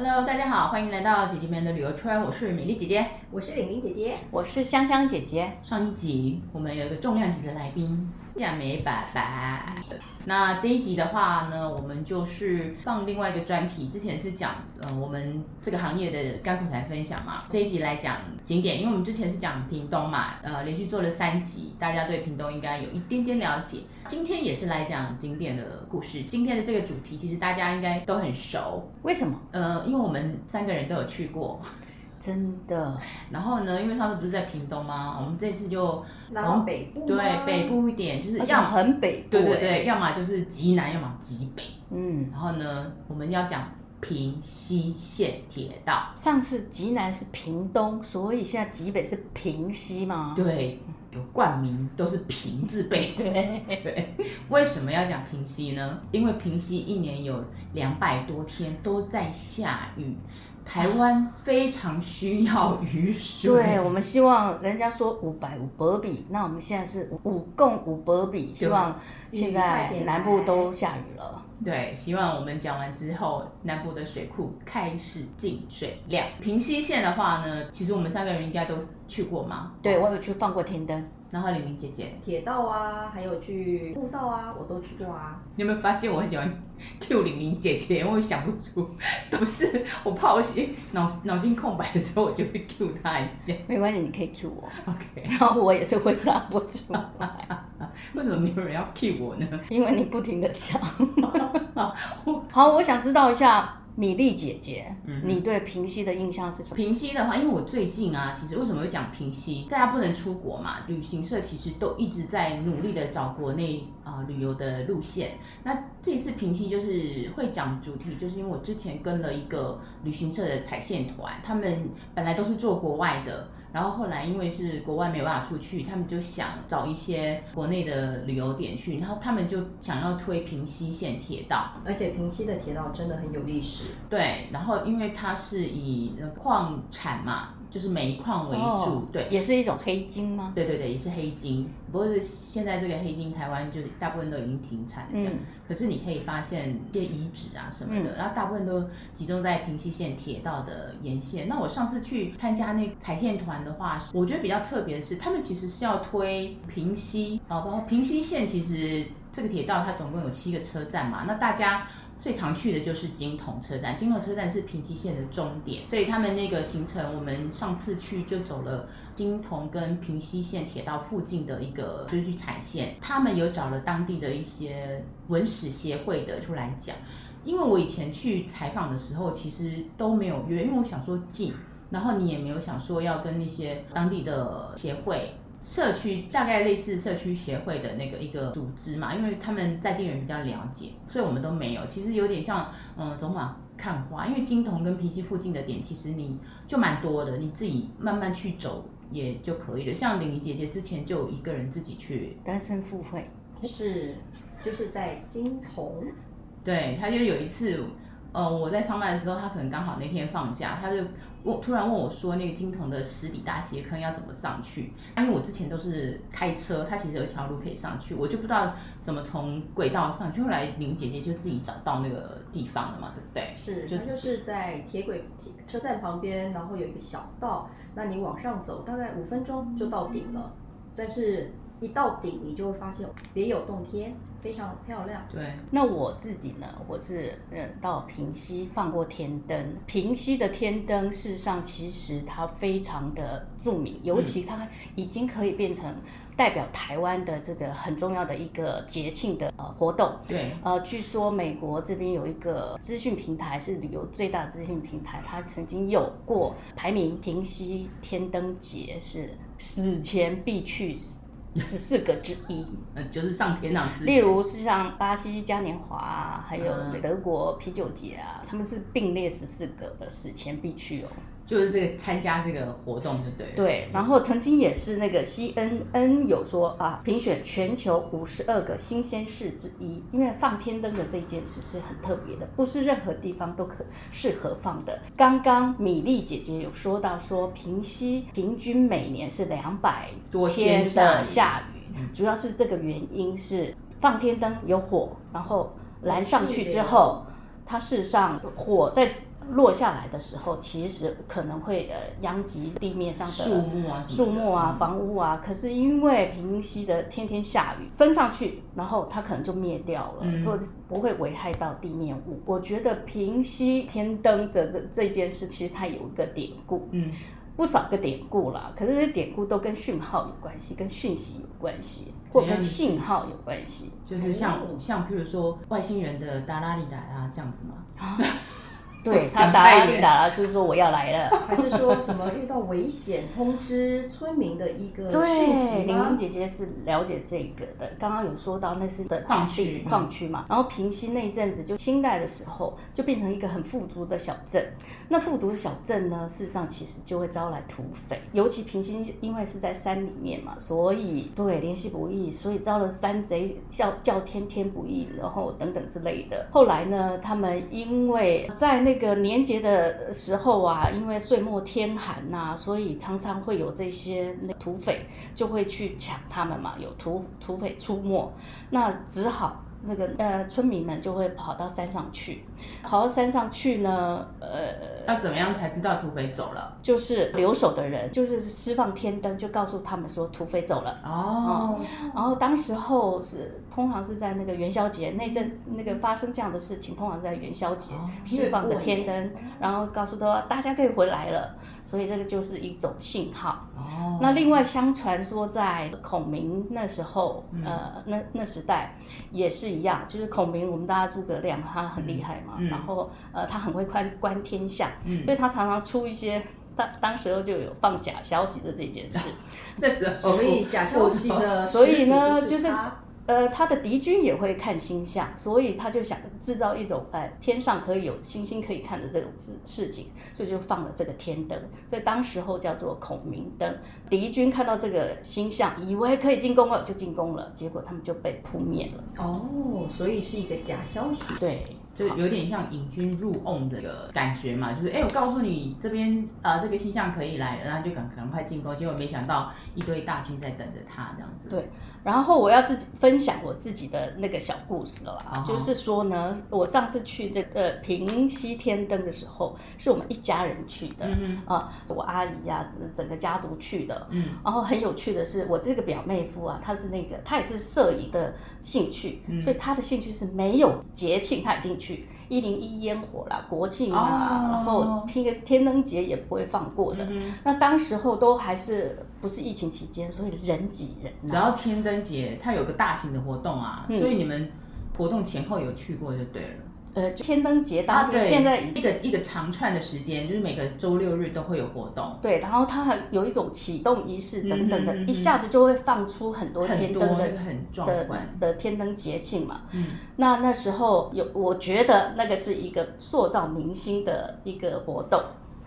Hello，大家好，欢迎来到姐姐们的旅游圈。我是美丽姐姐，我是玲玲姐姐，我是香香姐姐。上一集我们有一个重量级的来宾，夏美爸爸。那这一集的话呢，我们就是放另外一个专题。之前是讲呃我们这个行业的甘苦谈分享嘛，这一集来讲景点，因为我们之前是讲屏东嘛，呃连续做了三集，大家对屏东应该有一点点了解。今天也是来讲景点的故事。今天的这个主题其实大家应该都很熟，为什么？呃，因为我们三个人都有去过。真的，然后呢？因为上次不是在屏东吗？我们这次就往北部，对，北部一点，就是要很北部，对对对，要么就是极南，要么极北。嗯，然后呢，我们要讲平西线铁道。上次极南是屏东，所以现在极北是平西吗？对，有冠名都是平字辈。对 对，为什么要讲平西呢？因为平西一年有两百多天都在下雨。台湾非常需要雨水，对，我们希望人家说五百五百比，那我们现在是五共五百比，希望现在南部都下雨了。对，希望我们讲完之后，南部的水库开始进水量。平溪线的话呢，其实我们三个人应该都去过吗？对，我有去放过天灯。然后玲玲姐姐，铁道啊，还有去步道啊，我都去过啊。你有没有发现我很喜欢 Q 玲玲姐姐？因为我想不出，都是我怕我写脑脑筋空白的时候，我就会 Q 她一下。没关系，你可以 Q 我。OK。然后我也是回答不出来。为什么没有人要 Q 我呢？因为你不停的讲。好，我想知道一下。米粒姐姐，嗯，你对平西的印象是什么？平西的话，因为我最近啊，其实为什么会讲平西？大家不能出国嘛，旅行社其实都一直在努力的找国内啊、呃、旅游的路线。那这次平西就是会讲主题，就是因为我之前跟了一个旅行社的踩线团，他们本来都是做国外的。然后后来因为是国外没有办法出去，他们就想找一些国内的旅游点去，然后他们就想要推平西线铁道，而且平西的铁道真的很有历史。对，然后因为它是以矿产嘛。就是煤矿为主，哦，对，也是一种黑金吗？对对对，也是黑金。不过是现在这个黑金，台湾就大部分都已经停产了这样。嗯、可是你可以发现一些遗址啊什么的，嗯、然后大部分都集中在平溪线铁道的沿线。那我上次去参加那采线团的话，我觉得比较特别的是，他们其实是要推平溪啊，包括平溪线，其实这个铁道它总共有七个车站嘛，那大家。最常去的就是金桐车站，金桐车站是平溪线的终点，所以他们那个行程，我们上次去就走了金桐跟平溪线铁道附近的一个，就是去踩线。他们有找了当地的一些文史协会的出来讲，因为我以前去采访的时候，其实都没有约，因为我想说近，然后你也没有想说要跟那些当地的协会。社区大概类似社区协会的那个一个组织嘛，因为他们在地人比较了解，所以我们都没有。其实有点像，嗯，走马看花。因为金童跟皮西附近的点，其实你就蛮多的，你自己慢慢去走也就可以了。像玲玲姐姐之前就有一个人自己去单身赴会，是就是在金童，对，他就有一次。呃，我在上班的时候，他可能刚好那天放假，他就问，突然问我说，那个金桐的十里大斜坑要怎么上去？因为我之前都是开车，它其实有一条路可以上去，我就不知道怎么从轨道上去。后来林姐姐就自己找到那个地方了嘛，对不对？是，就就是在铁轨车站旁边，然后有一个小道，那你往上走，大概五分钟就到顶了，但是。一到顶，你就会发现别有洞天，非常漂亮。对，那我自己呢？我是嗯到平溪放过天灯。平溪的天灯，事实上其实它非常的著名，尤其它已经可以变成代表台湾的这个很重要的一个节庆的呃活动。对，呃，据说美国这边有一个资讯平台是旅游最大资讯平台，它曾经有过排名，平溪天灯节是死前必去。十四个之一，嗯，就是上天堂之。例如是像巴西嘉年华啊，还有德国啤酒节啊，他们是并列十四个的史前必去哦。就是这个参加这个活动，就对。对，然后曾经也是那个 CNN 有说啊，评选全球五十二个新鲜事之一，因为放天灯的这件事是很特别的，不是任何地方都可适合放的。刚刚米粒姐姐有说到说，平西平均每年是两百多天的下雨，主要是这个原因是放天灯有火，然后燃上去之后，它事实上火在。落下来的时候，其实可能会呃殃及地面上的树木啊、树木啊、房屋啊。可是因为平息的天天下雨，升上去，然后它可能就灭掉了，嗯、所以不会危害到地面物。我觉得平息天灯的这这件事，其实它有一个典故。嗯。不少个典故啦，可是这些典故都跟讯号有关系，跟讯息有关系，或跟信号有关系。就是像像譬如说外星人的达拉里达拉这样子吗？对，他打啦哩打啦，就是说我要来了，还是说什么遇到危险通知村民的一个讯息？对，玲玲姐姐是了解这个的。刚刚有说到那是的矿区矿区嘛，然后平溪那一阵子就清代的时候就变成一个很富足的小镇。那富足的小镇呢，事实上其实就会招来土匪，尤其平溪因为是在山里面嘛，所以对联系不易，所以招了山贼叫叫天天不应，然后等等之类的。后来呢，他们因为在那这个年节的时候啊，因为岁末天寒呐、所以常常会有这些土匪就会去抢他们嘛，有土土匪出没，那只好。那个呃，村民们就会跑到山上去，跑到山上去呢，呃，要怎么样才知道土匪走了？就是留守的人，就是释放天灯，就告诉他们说土匪走了。哦、嗯，然后当时候是通常是在那个元宵节那阵，那个发生这样的事情，通常是在元宵节释放的天灯，然后告诉他大家可以回来了。所以这个就是一种信号。哦。那另外，相传说在孔明那时候，嗯、呃，那那时代也是一样，就是孔明，我们大家诸葛亮他很厉害嘛，嗯、然后呃，他很会观观天象，嗯、所以他常常出一些当当时候就有放假消息的这件事。那时候，所以假消息的，所以呢，就是。呃，他的敌军也会看星象，所以他就想制造一种，呃，天上可以有星星可以看的这种事事情，所以就放了这个天灯，所以当时候叫做孔明灯。敌军看到这个星象，以为可以进攻了，就进攻了，结果他们就被扑灭了。哦，所以是一个假消息。对。就有点像引军入瓮的一个感觉嘛，就是哎，我告诉你这边呃这个星象可以来，然后就赶赶快进攻，结果没想到一堆大军在等着他这样子。对，然后我要自己分享我自己的那个小故事了啦，uh huh. 就是说呢，我上次去这个平西天灯的时候，是我们一家人去的，嗯、uh. 啊，我阿姨呀、啊，整个家族去的，嗯、uh，huh. 然后很有趣的是，我这个表妹夫啊，他是那个他也是摄影的兴趣，uh. 所以他的兴趣是没有节庆他一定去。一零一烟火啦，国庆啊，oh. 然后听个天灯节也不会放过的。Mm hmm. 那当时候都还是不是疫情期间，所以人挤人啊。只要天灯节，它有个大型的活动啊，嗯、所以你们活动前后有去过就对了。呃，天灯节当天现在一个一个长串的时间，就是每个周六日都会有活动。对，然后它还有一种启动仪式等等的，一下子就会放出很多天灯的很，很壮观的天灯节庆嘛。嗯，那那时候有，我觉得那个是一个塑造明星的一个活动。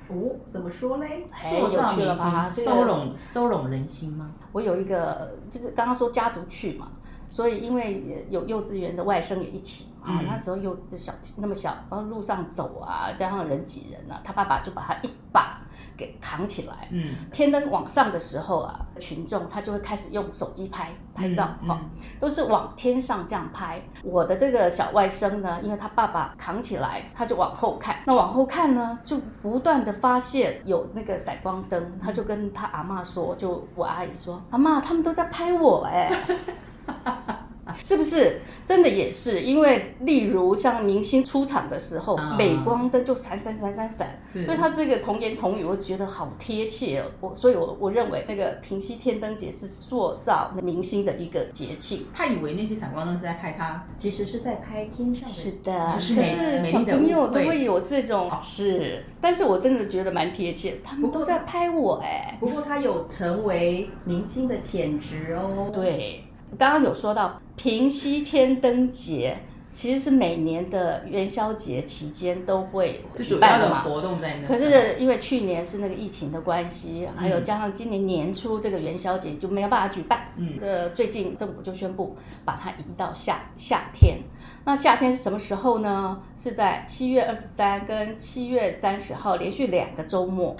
哦，怎么说嘞？塑造明星，收拢收拢人心吗？我有一个，就是刚刚说家族去嘛。所以，因为有幼稚园的外甥也一起啊，嗯、那时候又小那么小，然后路上走啊，加上人挤人啊，他爸爸就把他一把给扛起来。嗯，天灯往上的时候啊，群众他就会开始用手机拍拍照，哈、嗯嗯哦，都是往天上这样拍。我的这个小外甥呢，因为他爸爸扛起来，他就往后看。那往后看呢，就不断的发现有那个闪光灯，他就跟他阿妈说，就我阿姨说，阿妈，他们都在拍我哎。是不是真的也是？因为例如像明星出场的时候，镁、嗯、光灯就闪闪闪闪闪，所以他这个童言童语，我觉得好贴切哦。我所以我，我我认为那个平息天灯节是塑造明星的一个节庆。他以为那些闪光灯是在拍他，其实是在拍天上的。是的，可是小朋友都会有这种是，但是我真的觉得蛮贴切，他们都在拍我哎。不过他有成为明星的潜质哦。对。刚刚有说到平息天灯节，其实是每年的元宵节期间都会举办的嘛。活动在那。可是因为去年是那个疫情的关系，还有加上今年年初这个元宵节就没有办法举办。嗯。呃，最近政府就宣布把它移到夏夏天。那夏天是什么时候呢？是在七月二十三跟七月三十号连续两个周末，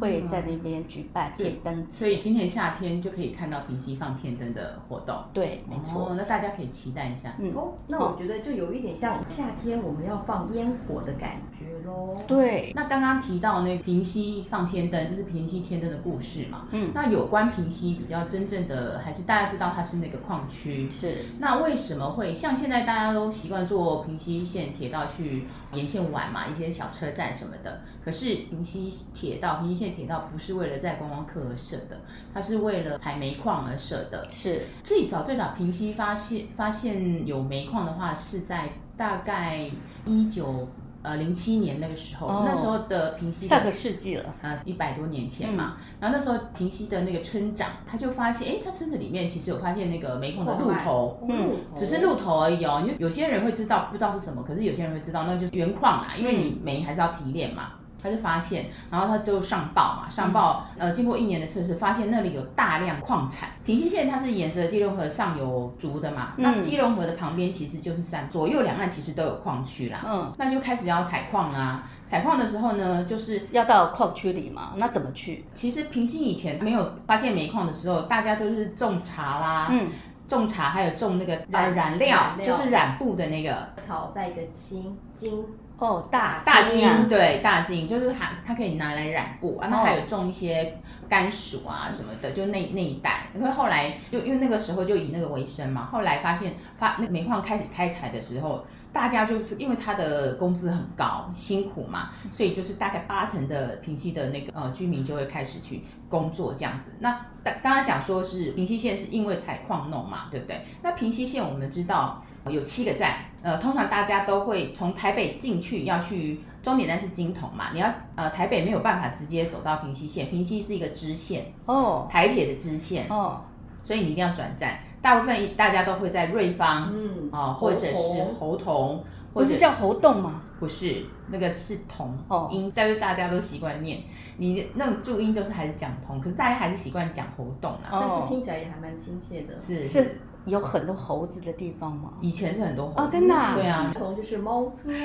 会在那边举办天灯。所以今年夏天就可以看到平溪放天灯的活动。对，没错。那大家可以期待一下。嗯。哦，那我觉得就就有一点像夏天我们要放烟火的感觉喽。对，那刚刚提到那平息放天灯，就是平息天灯的故事嘛。嗯，那有关平息比较真正的，还是大家知道它是那个矿区。是。那为什么会像现在大家都习惯坐平息线铁道去沿线玩嘛，一些小车站什么的。可是平溪铁道、平溪线铁道不是为了在观光客而设的，它是为了采煤矿而设的。是。最早最早平溪发现发现有煤矿的话，是在大概一九呃零七年那个时候，哦、那时候的平溪上个世纪了，呃一百多年前嘛。嗯、然后那时候平溪的那个村长他就发现，哎，他村子里面其实有发现那个煤矿的鹿头，嗯，只是鹿头而已哦。有有些人会知道不知道是什么，可是有些人会知道，那就是原矿啊，因为你煤还是要提炼嘛。他就发现，然后他就上报嘛，上报，呃，经过一年的测试，发现那里有大量矿产。平溪线它是沿着基隆河上游筑的嘛，那基隆河的旁边其实就是山，左右两岸其实都有矿区啦。嗯，那就开始要采矿啦。采矿的时候呢，就是要到矿区里嘛，那怎么去？其实平溪以前没有发现煤矿的时候，大家都是种茶啦，嗯，种茶还有种那个呃染料，染料就是染布的那个草，在一个青金。哦，大大金对大金，就是它它可以拿来染布啊，它还有种一些甘薯啊什么的，就那那一带。因为后来就因为那个时候就以那个为生嘛，后来发现发那煤矿开始开采的时候，大家就是因为他的工资很高，辛苦嘛，所以就是大概八成的平溪的那个呃居民就会开始去工作这样子。那刚刚刚讲说是平溪线是因为采矿弄嘛，对不对？那平溪线我们知道有七个站。呃，通常大家都会从台北进去，要去终点站是金铜嘛。你要呃台北没有办法直接走到平溪线，平溪是一个支线哦，台铁的支线哦，所以你一定要转站。大部分大家都会在瑞芳，嗯啊、呃，或者是猴硐，不是叫猴洞吗？不是，那个是铜哦音，但是大家都习惯念，你那种注音都是还是讲同，可是大家还是习惯讲猴洞啊，但是听起来也还蛮亲切的，是是。是有很多猴子的地方吗？以前是很多猴子哦，真的、啊。对啊，猴硐就是猫村。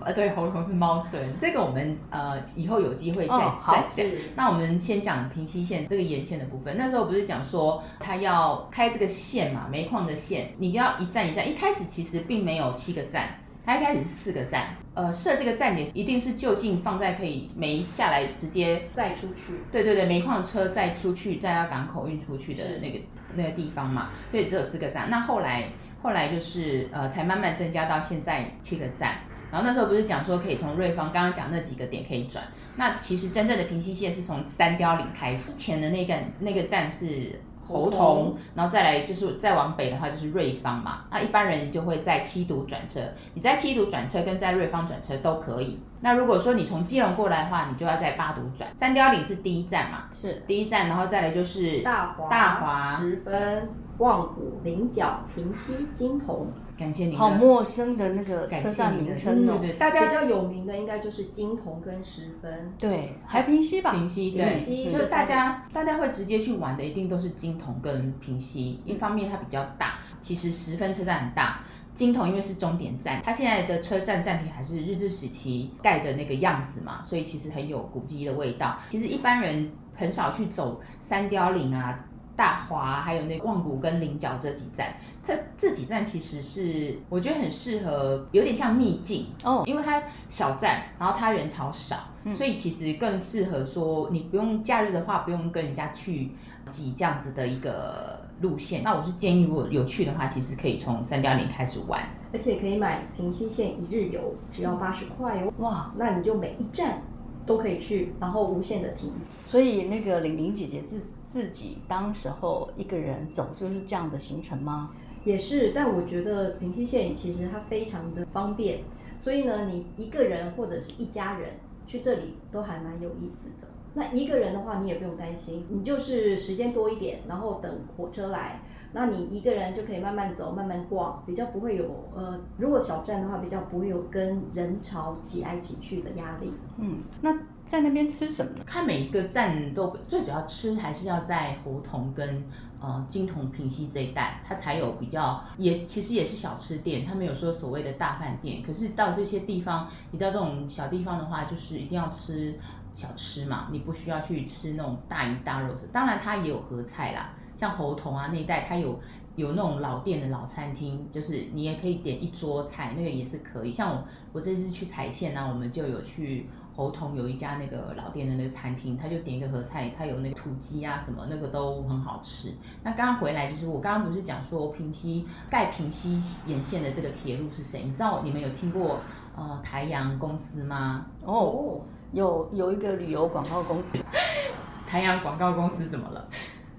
呃，对，猴硐是猫村。这个我们呃以后有机会再、哦、再讲。那我们先讲平溪线这个沿线的部分。那时候不是讲说他要开这个线嘛，煤矿的线，你要一站一站。一开始其实并没有七个站，它一开始是四个站。呃，设这个站点一定是就近放在可以煤下来直接载出去。对对对，煤矿车载出去，载到港口运出去的那个。那个地方嘛，所以只有四个站。那后来，后来就是呃，才慢慢增加到现在七个站。然后那时候不是讲说可以从瑞芳刚刚讲那几个点可以转。那其实真正的平溪线是从三貂岭开始，之前的那个那个站是。猴硐，然后再来就是再往北的话就是瑞芳嘛，那一般人就会在七堵转车，你在七堵转车跟在瑞芳转车都可以。那如果说你从基隆过来的话，你就要在八堵转。三貂岭是第一站嘛，是第一站，然后再来就是大华、大华、十分、望谷、菱角、平溪、金铜。感谢您。好陌生的那个车站名称哦。对对，大家比较有名的应该就是金铜跟十分。对，还平溪吧？平溪，对，平溪就是大家大家会直接去玩的，一定都是金铜跟平溪。一方面它比较大，其实十分车站很大。金铜因为是终点站，它现在的车站站体还是日治时期盖的那个样子嘛，所以其实很有古迹的味道。其实一般人很少去走三貂岭啊。大华还有那个望谷跟菱角这几站，这这几站其实是我觉得很适合，有点像秘境哦，因为它小站，然后它人潮少，嗯、所以其实更适合说你不用假日的话，不用跟人家去挤这样子的一个路线。那我是建议，如果有去的话，其实可以从三貂岭开始玩，而且可以买平溪线一日游，只要八十块哦。哇，那你就每一站。都可以去，然后无限的停。所以那个玲玲姐姐自自己当时候一个人走，就是这样的行程吗？也是，但我觉得平溪线其实它非常的方便，所以呢，你一个人或者是一家人去这里都还蛮有意思的。那一个人的话，你也不用担心，你就是时间多一点，然后等火车来。那你一个人就可以慢慢走，慢慢逛，比较不会有呃，如果小站的话，比较不会有跟人潮挤来挤去的压力。嗯，那在那边吃什么呢？看每一个站都最主要吃还是要在胡同跟呃金铜平溪这一带，它才有比较也其实也是小吃店，它没有说所谓的大饭店。可是到这些地方，你到这种小地方的话，就是一定要吃。小吃嘛，你不需要去吃那种大鱼大肉。当然，它也有合菜啦，像猴硐啊那一带，它有有那种老店的老餐厅，就是你也可以点一桌菜，那个也是可以。像我我这次去彩县呢，我们就有去。猴硐有一家那个老店的那个餐厅，他就点一个合菜，他有那个土鸡啊什么，那个都很好吃。那刚刚回来就是我刚刚不是讲说平溪盖平溪沿线的这个铁路是谁？你知道你们有听过呃台阳公司吗？哦，有有一个旅游广告公司。台阳广告公司怎么了？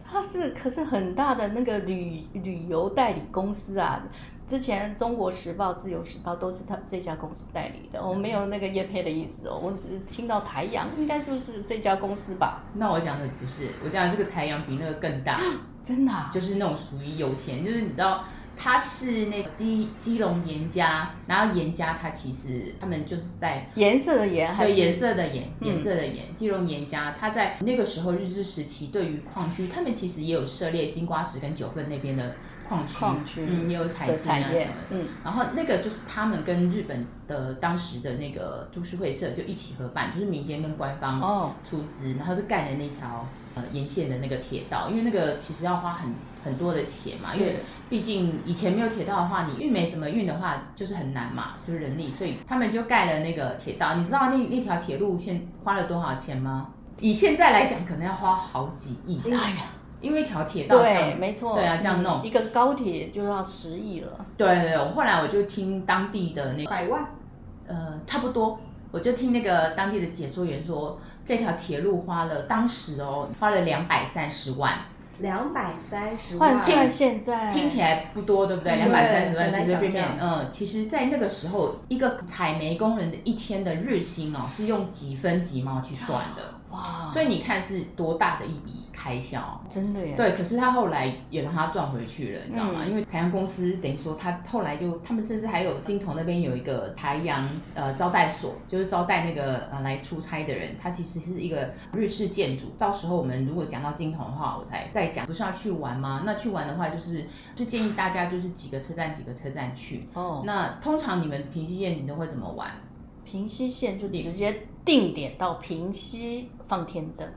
它是可是很大的那个旅旅游代理公司啊。之前《中国时报》《自由时报》都是他这家公司代理的，我没有那个业配的意思哦，我只是听到台阳，应该就是这家公司吧？那我讲的不是，我讲的这个台阳比那个更大，真的、啊，就是那种属于有钱，就是你知道，他是那基基隆严家，然后严家他其实他们就是在颜色的颜，对颜色的颜，颜色的颜，嗯、基隆严家他在那个时候日治时期，对于矿区，他们其实也有涉猎金瓜石跟九份那边的。矿区，矿区嗯，也有采金啊什么的，嗯，然后那个就是他们跟日本的当时的那个株式会社就一起合办，就是民间跟官方哦。出资，哦、然后就盖了那条呃沿线的那个铁道，因为那个其实要花很很多的钱嘛，因为毕竟以前没有铁道的话，你运煤怎么运的话就是很难嘛，就是人力，所以他们就盖了那个铁道。你知道那那条铁路线花了多少钱吗？以现在来讲，可能要花好几亿。哎呀。因为一条铁道，对，没错，对啊，这样弄、嗯、一个高铁就要十亿了。对对对，我后来我就听当地的那百万，呃，差不多，我就听那个当地的解说员说，这条铁路花了当时哦，花了两百三十万。两百三十万，换算现在听起来不多，对不对？两百三十万随随便便，嗯，其实，在那个时候，一个采煤工人的一天的日薪哦，是用几分几毛去算的。哇！所以你看是多大的一笔开销，真的耶。对，可是他后来也让他赚回去了，你知道吗？嗯、因为台阳公司等于说他后来就，他们甚至还有金头那边有一个台阳呃招待所，就是招待那个呃来出差的人，他其实是一个日式建筑。到时候我们如果讲到金头的话，我才再讲。不是要去玩吗？那去玩的话，就是就建议大家就是几个车站几个车站去。哦，那通常你们平溪线你都会怎么玩？平溪线就直接定点到平溪放天灯。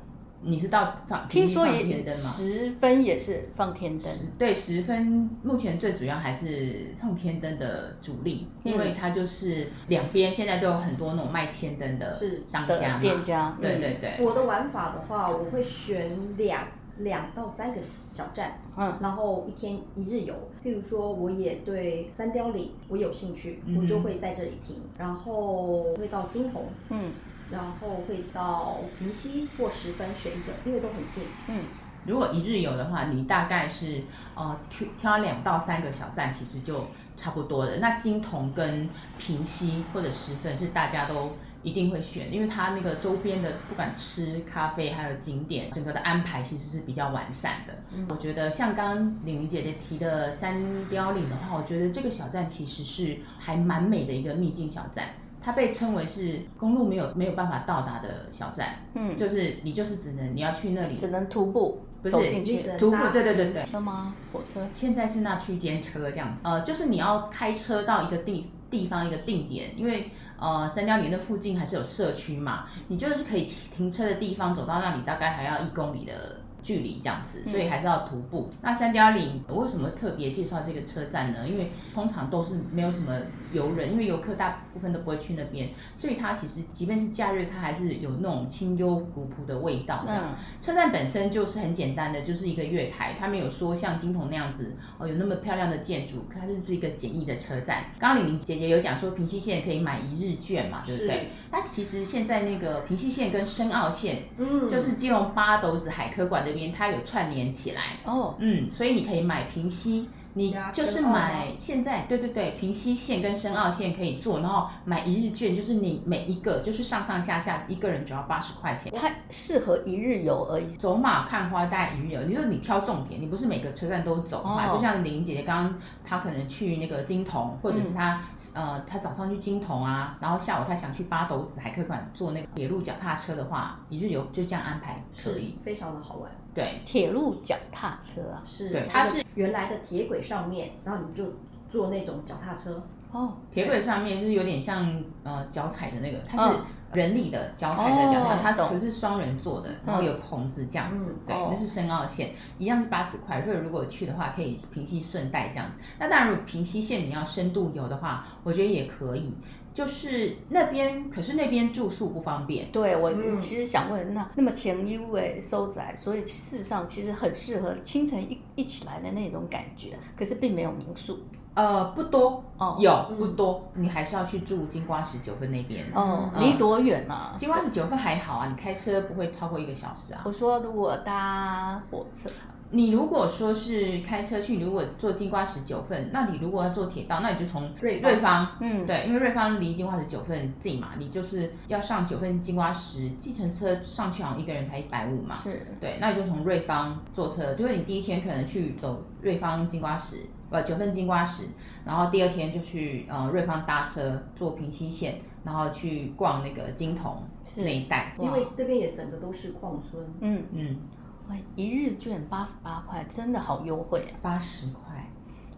你是到放？听说也十分也是放天灯。对，十分目前最主要还是放天灯的主力，嗯、因为它就是两边现在都有很多那种卖天灯的商家嘛，店家。对对对。我的玩法的话，我会选两。两到三个小站，嗯，然后一天一日游。譬如说，我也对三貂岭我有兴趣，嗯、我就会在这里停，然后会到金红，嗯，然后会到平溪或十分选一个，因为都很近，嗯。如果一日游的话，你大概是呃挑挑两到三个小站，其实就差不多的。那金铜跟平溪或者十分是大家都。一定会选，因为它那个周边的不管吃咖啡还有景点，整个的安排其实是比较完善的。嗯，我觉得像刚刚玲玲姐姐提的三貂岭的话，我觉得这个小站其实是还蛮美的一个秘境小站，它被称为是公路没有没有办法到达的小站。嗯，就是你就是只能你要去那里，只能徒步，不是徒步，对对对对。车吗？火车？现在是那区间车这样子。呃，就是你要开车到一个地地方一个定点，因为。呃，三貂岭的附近还是有社区嘛，你就是可以停车的地方，走到那里大概还要一公里的距离这样子，所以还是要徒步。嗯、那三貂岭我为什么特别介绍这个车站呢？因为通常都是没有什么游人，因为游客大部分都不会去那边，所以它其实即便是假日，它还是有那种清幽古朴的味道。这样，嗯、车站本身就是很简单的，就是一个月台，它没有说像金铜那样子哦，有那么漂亮的建筑，它是这个简易的车站。刚刚李明姐姐有讲说平溪线可以买一日券嘛，对不对？那其实现在那个平溪线跟深澳线，嗯，就是基隆八斗子海科馆那边，它有串联起来哦，嗯，所以你可以买平溪。你就是买现在，对对对，平西线跟深澳线可以坐，然后买一日券，就是你每一个就是上上下下一个人只要八十块钱。它适合一日游而已，走马看花带一日游。你说你挑重点，你不是每个车站都走嘛？哦、就像玲姐姐刚刚，她可能去那个金童，或者是她、嗯、呃，她早上去金童啊，然后下午她想去八斗子海科馆坐那个铁路脚踏车的话，一日游就这样安排可以，非常的好玩。对，铁路脚踏车啊，是，对，它是原来的铁轨上面，然后你就坐那种脚踏车。哦，铁轨上面就是有点像呃脚踩的那个，它是人力的脚踩的脚踏，哦、它是可是双人坐的，嗯、然后有棚子这样子，嗯、对，哦、那是深澳线，一样是八十块。所以如果去的话，可以平溪顺带这样。那当然，如果平溪线你要深度游的话，我觉得也可以。就是那边，可是那边住宿不方便。对，我其实想问，那那么前优诶收窄，所以事实上其实很适合清晨一一起来的那种感觉，可是并没有民宿。呃，不多哦，有不多，你还是要去住金瓜石九份那边。哦，离多远啊？金瓜石九份还好啊，你开车不会超过一个小时啊。我说如果搭火车。你如果说是开车去，你如果坐金瓜石九份，那你如果要坐铁道，那你就从瑞瑞芳，嗯，对，因为瑞芳离金瓜石九份近嘛，你就是要上九份金瓜石，计程车上去好像一个人才一百五嘛，是，对，那你就从瑞芳坐车，就是你第一天可能去走瑞芳金瓜石，不，九份金瓜石，然后第二天就去呃瑞芳搭车坐平溪线，然后去逛那个金桐那一带，因为这边也整个都是矿村，嗯。嗯。一日券八十八块，真的好优惠啊！八十块，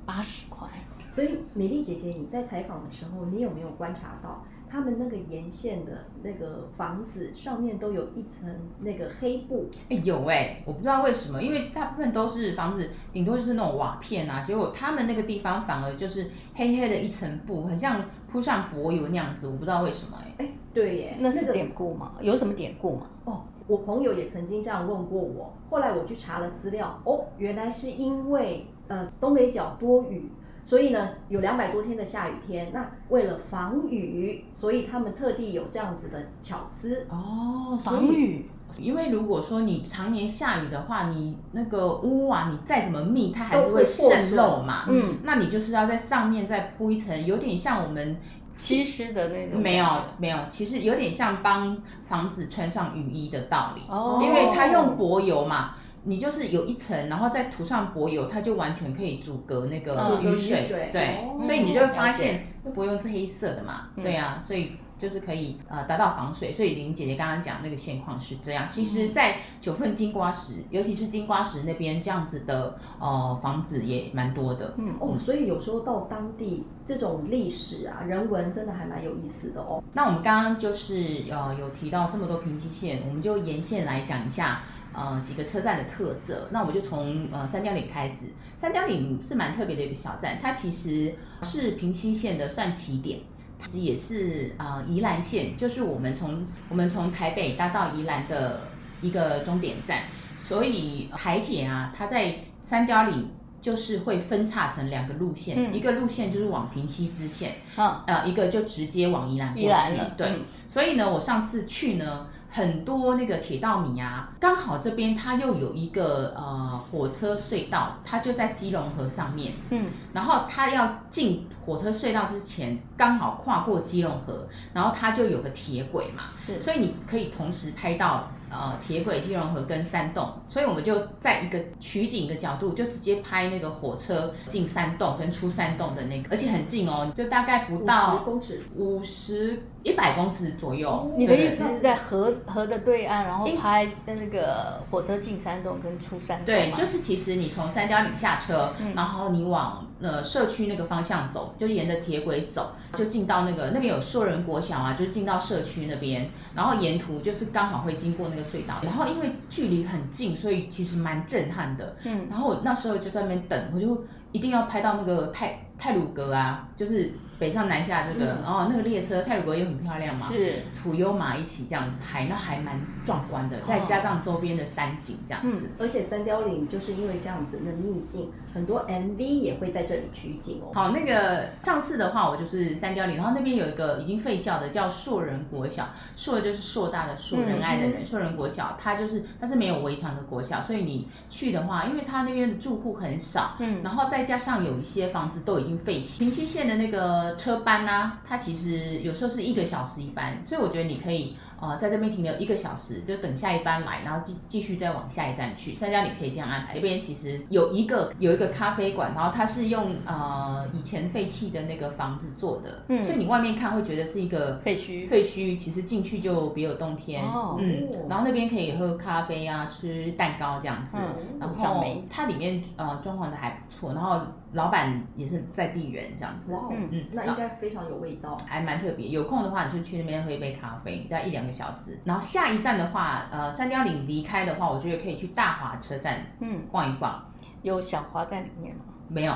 八十块。所以美丽姐姐，你在采访的时候，你有没有观察到他们那个沿线的那个房子上面都有一层那个黑布？哎，有哎，我不知道为什么，因为大部分都是房子，顶多就是那种瓦片啊，结果他们那个地方反而就是黑黑的一层布，很像铺上柏油那样子，我不知道为什么哎。哎，对耶，那是典故吗？有什么典故吗？哦。我朋友也曾经这样问过我，后来我去查了资料，哦，原来是因为呃东北角多雨，所以呢有两百多天的下雨天，那为了防雨，所以他们特地有这样子的巧思哦，防雨。因为如果说你常年下雨的话，你那个屋啊，你再怎么密，它还是会渗漏嘛，嗯，那你就是要在上面再铺一层，有点像我们。漆湿的那种没有没有，其实有点像帮房子穿上雨衣的道理。哦，因为它用柏油嘛，你就是有一层，然后再涂上柏油，它就完全可以阻隔那个雨水，嗯、水对，哦、所以你就会发现，那柏油是黑色的嘛，嗯、对啊，所以。就是可以呃达到防水，所以林姐姐刚刚讲那个现况是这样。其实，在九份金瓜石，尤其是金瓜石那边这样子的呃房子也蛮多的。嗯哦，所以有时候到当地这种历史啊人文真的还蛮有意思的哦。那我们刚刚就是呃有提到这么多平溪线，我们就沿线来讲一下呃几个车站的特色。那我们就从呃三貂岭开始，三貂岭是蛮特别的一个小站，它其实是平溪线的算起点。其实也是啊、呃，宜兰线就是我们从我们从台北搭到宜兰的一个终点站，所以台铁啊，它在三貂岭就是会分叉成两个路线，嗯、一个路线就是往平溪支线，啊、呃，一个就直接往宜兰过去。宜兰了，对，嗯、所以呢，我上次去呢。很多那个铁道迷啊，刚好这边它又有一个呃火车隧道，它就在基隆河上面。嗯，然后它要进火车隧道之前，刚好跨过基隆河，然后它就有个铁轨嘛。是，所以你可以同时拍到。呃，铁轨、金融河跟山洞，所以我们就在一个取景的角度，就直接拍那个火车进山洞跟出山洞的那个，而且很近哦，就大概不到五十公尺，五十一百公尺左右。你的意思是在河河的对岸，然后拍那个火车进山洞跟出山洞？对，就是其实你从三貂岭下车，嗯、然后你往呃社区那个方向走，就沿着铁轨走，就进到那个那边有硕仁国小啊，就进到社区那边，然后沿途就是刚好会经过那个。隧道，然后因为距离很近，所以其实蛮震撼的。嗯，然后我那时候就在那边等，我就一定要拍到那个太太鲁阁啊，就是。北上南下这个，嗯、哦，那个列车泰鲁阁也很漂亮嘛，是。土优马一起这样子拍，那还蛮壮观的，再加上周边的山景这样子，嗯、而且三貂岭就是因为这样子的秘境，很多 MV 也会在这里取景哦。好，那个上次的话，我就是三貂岭，然后那边有一个已经废校的叫硕仁国小，硕就是硕大的硕，仁爱的人，硕仁国小，它就是它是没有围墙的国小，所以你去的话，因为它那边的住户很少，嗯，然后再加上有一些房子都已经废弃，平溪线的那个。车班呢、啊，它其实有时候是一个小时一班，所以我觉得你可以呃在这边停留一个小时，就等下一班来，然后继继续再往下一站去。三家你可以这样安排。这边其实有一个有一个咖啡馆，然后它是用呃以前废弃的那个房子做的，嗯，所以你外面看会觉得是一个废墟，废墟其实进去就别有洞天，哦，嗯，然后那边可以喝咖啡啊，吃蛋糕这样子，嗯、然后它里面呃装潢的还不错，然后。老板也是在地人这样子。哇，嗯嗯，那应该非常有味道，还蛮特别。有空的话，你就去那边喝一杯咖啡，再一两个小时。然后下一站的话，呃，三貂岭离开的话，我觉得可以去大华车站，嗯，逛一逛。有小华在里面吗？没有。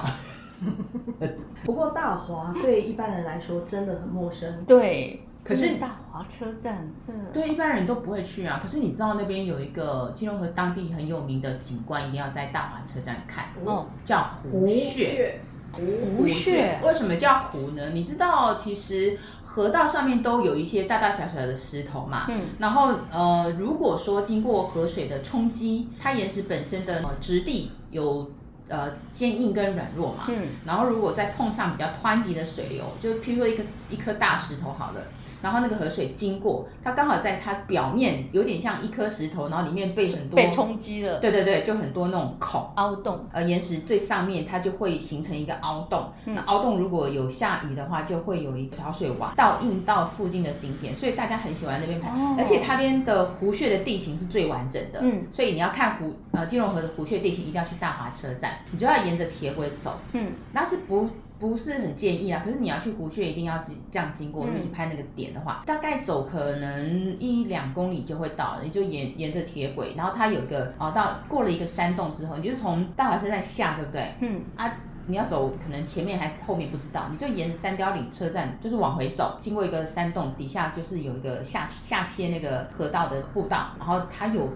不过大华对一般人来说真的很陌生。对。可是大华车站，对一般人都不会去啊。可是你知道那边有一个金融河当地很有名的景观，一定要在大华车站看哦，叫湖穴。湖穴为什么叫湖呢？你知道，其实河道上面都有一些大大小小的石头嘛。嗯。然后呃，如果说经过河水的冲击，它岩石本身的质地有呃坚硬跟软弱嘛。嗯。然后如果再碰上比较湍急的水流，就譬如说一个一颗大石头，好了。然后那个河水经过，它刚好在它表面有点像一颗石头，然后里面被很多被冲击了。对对对，就很多那种孔凹洞。呃，岩石最上面它就会形成一个凹洞。嗯、那凹洞如果有下雨的话，就会有一个小水洼倒映到附近的景点，所以大家很喜欢那边拍。哦、而且它边的湖穴的地形是最完整的。嗯。所以你要看湖呃金融河的湖穴地形，一定要去大华车站，你就要沿着铁轨走。嗯。那是不。不是很建议啊，可是你要去湖穴，一定要是这样经过，你去拍那个点的话，嗯、大概走可能一两公里就会到了。你就沿沿着铁轨，然后它有一个哦，到过了一个山洞之后，你就是从大华山站下，对不对？嗯啊，你要走，可能前面还后面不知道，你就沿着三貂岭车站就是往回走，经过一个山洞，底下就是有一个下下切那个河道的步道，然后它有，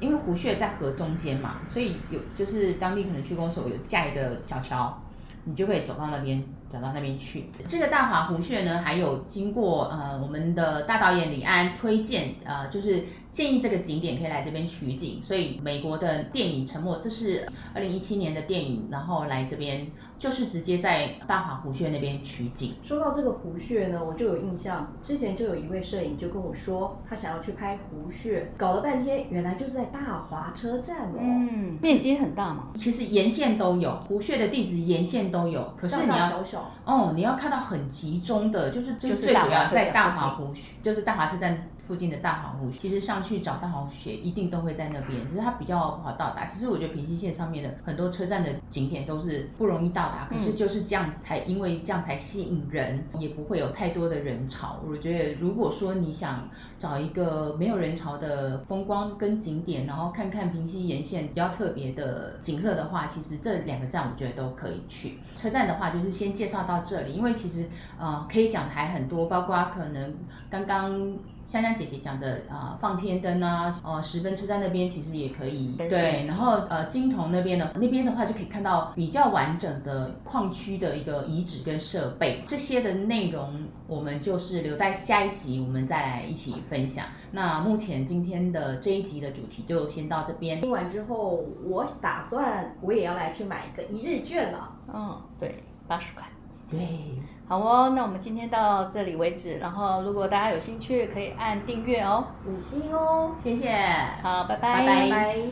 因为湖穴在河中间嘛，所以有就是当地可能区公所有架一个小桥。你就可以走到那边，走到那边去。这个大华湖穴呢，还有经过呃我们的大导演李安推荐，呃就是建议这个景点可以来这边取景。所以美国的电影《沉默》，这是二零一七年的电影，然后来这边。就是直接在大华湖穴那边取景。说到这个湖穴呢，我就有印象，之前就有一位摄影就跟我说，他想要去拍湖穴，搞了半天，原来就是在大华车站哦。嗯，面积很大嘛。其实沿线都有湖穴的地址，沿线都有。可是你要小小哦，你要看到很集中的，就是最最主要在大华湖，就是大华车站。附近的大黄湖，其实上去找大黄雪一定都会在那边，只是它比较不好到达。其实我觉得平溪线上面的很多车站的景点都是不容易到达，可是就是这样才，因为这样才吸引人，也不会有太多的人潮。我觉得如果说你想找一个没有人潮的风光跟景点，然后看看平溪沿线比较特别的景色的话，其实这两个站我觉得都可以去。车站的话就是先介绍到这里，因为其实呃可以讲的还很多，包括可能刚刚。香香姐姐讲的啊、呃，放天灯啊，呃，十分车站那边其实也可以，对，然后呃，金童那边呢那边的话就可以看到比较完整的矿区的一个遗址跟设备，这些的内容我们就是留待下一集我们再来一起分享。那目前今天的这一集的主题就先到这边。听完之后，我打算我也要来去买一个一日券了。嗯，对，八十块。对，好哦，那我们今天到这里为止。然后，如果大家有兴趣，可以按订阅哦，五星哦，谢谢，好，拜拜，拜拜。